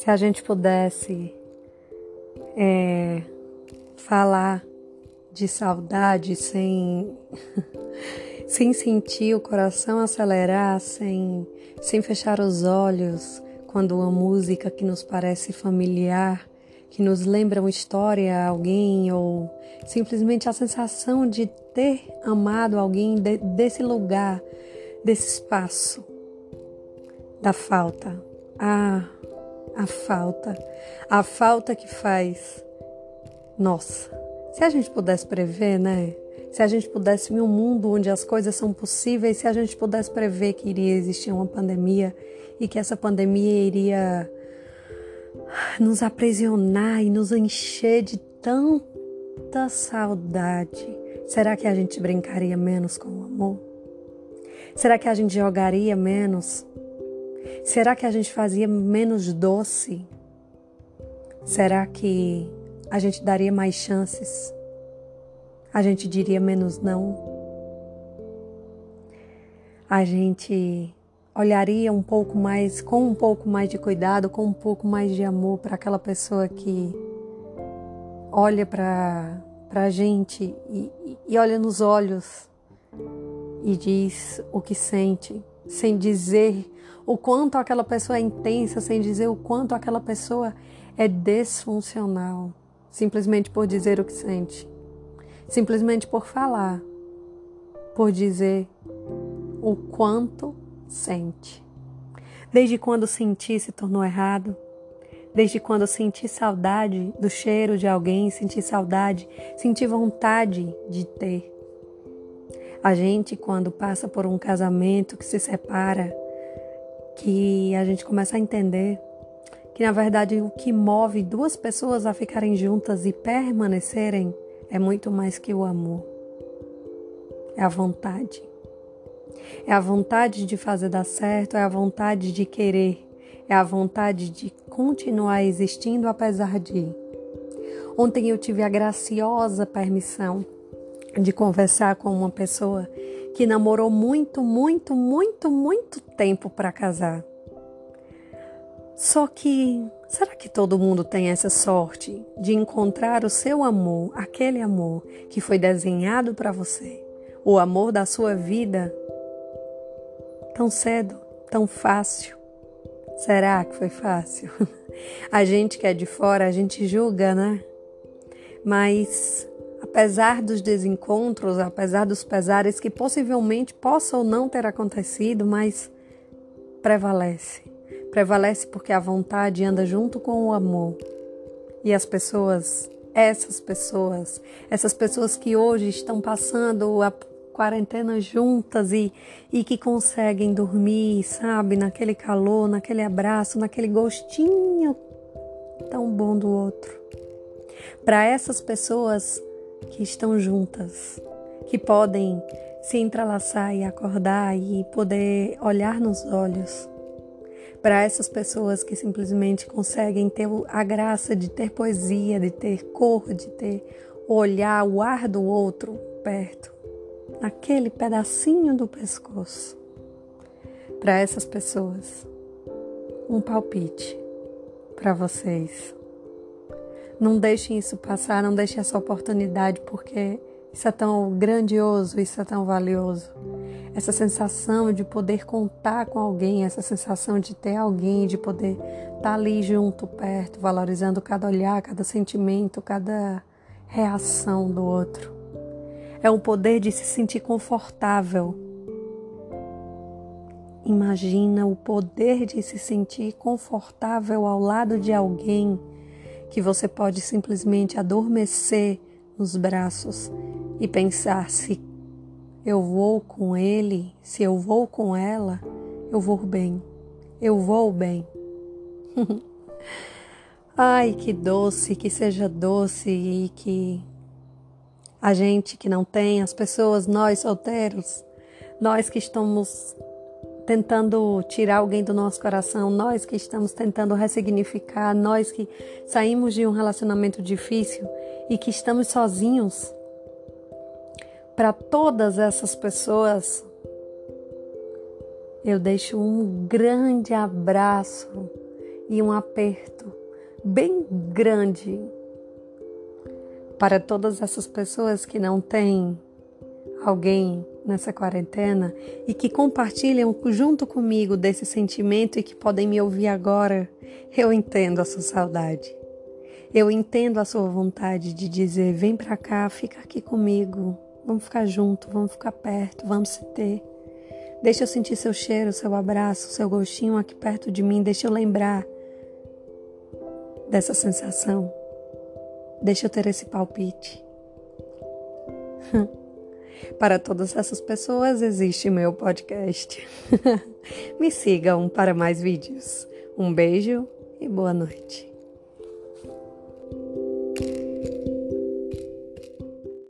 Se a gente pudesse é, falar de saudade sem, sem sentir o coração acelerar, sem, sem fechar os olhos quando uma música que nos parece familiar, que nos lembra uma história, alguém, ou simplesmente a sensação de ter amado alguém de, desse lugar, desse espaço, da falta. Ah, a falta. A falta que faz. Nossa, se a gente pudesse prever, né? Se a gente pudesse ver um mundo onde as coisas são possíveis, se a gente pudesse prever que iria existir uma pandemia e que essa pandemia iria nos aprisionar e nos encher de tanta saudade, será que a gente brincaria menos com o amor? Será que a gente jogaria menos? Será que a gente fazia menos doce? Será que a gente daria mais chances? A gente diria menos não? A gente olharia um pouco mais, com um pouco mais de cuidado, com um pouco mais de amor para aquela pessoa que olha para a gente e, e olha nos olhos e diz o que sente, sem dizer o quanto aquela pessoa é intensa, sem dizer o quanto aquela pessoa é desfuncional simplesmente por dizer o que sente, simplesmente por falar, por dizer o quanto sente. Desde quando sentir se tornou errado? Desde quando senti saudade do cheiro de alguém, senti saudade, senti vontade de ter. A gente, quando passa por um casamento que se separa, que a gente começa a entender que na verdade o que move duas pessoas a ficarem juntas e permanecerem é muito mais que o amor. É a vontade. É a vontade de fazer dar certo, é a vontade de querer, é a vontade de continuar existindo apesar de. Ontem eu tive a graciosa permissão de conversar com uma pessoa que namorou muito, muito, muito, muito tempo para casar. Só que será que todo mundo tem essa sorte de encontrar o seu amor, aquele amor que foi desenhado para você, o amor da sua vida, tão cedo, tão fácil? Será que foi fácil? A gente que é de fora, a gente julga, né? Mas apesar dos desencontros, apesar dos pesares que possivelmente possam ou não ter acontecido, mas prevalece Prevalece porque a vontade anda junto com o amor. E as pessoas, essas pessoas, essas pessoas que hoje estão passando a quarentena juntas e, e que conseguem dormir, sabe, naquele calor, naquele abraço, naquele gostinho tão bom do outro. Para essas pessoas que estão juntas, que podem se entrelaçar e acordar e poder olhar nos olhos, para essas pessoas que simplesmente conseguem ter a graça de ter poesia, de ter cor, de ter olhar, o ar do outro perto, naquele pedacinho do pescoço. Para essas pessoas, um palpite para vocês. Não deixem isso passar, não deixem essa oportunidade, porque isso é tão grandioso, isso é tão valioso essa sensação de poder contar com alguém, essa sensação de ter alguém, de poder estar tá ali junto, perto, valorizando cada olhar, cada sentimento, cada reação do outro. É um poder de se sentir confortável. Imagina o poder de se sentir confortável ao lado de alguém que você pode simplesmente adormecer nos braços e pensar se eu vou com ele, se eu vou com ela, eu vou bem. Eu vou bem. Ai, que doce, que seja doce e que a gente que não tem, as pessoas, nós solteiros, nós que estamos tentando tirar alguém do nosso coração, nós que estamos tentando ressignificar, nós que saímos de um relacionamento difícil e que estamos sozinhos, para todas essas pessoas, eu deixo um grande abraço e um aperto bem grande para todas essas pessoas que não têm alguém nessa quarentena e que compartilham junto comigo desse sentimento e que podem me ouvir agora, eu entendo a sua saudade. Eu entendo a sua vontade de dizer: vem pra cá, fica aqui comigo, vamos ficar junto, vamos ficar perto, vamos se ter. Deixa eu sentir seu cheiro, seu abraço, seu gostinho aqui perto de mim, deixa eu lembrar dessa sensação. Deixa eu ter esse palpite. Para todas essas pessoas existe meu podcast. Me sigam para mais vídeos. Um beijo e boa noite.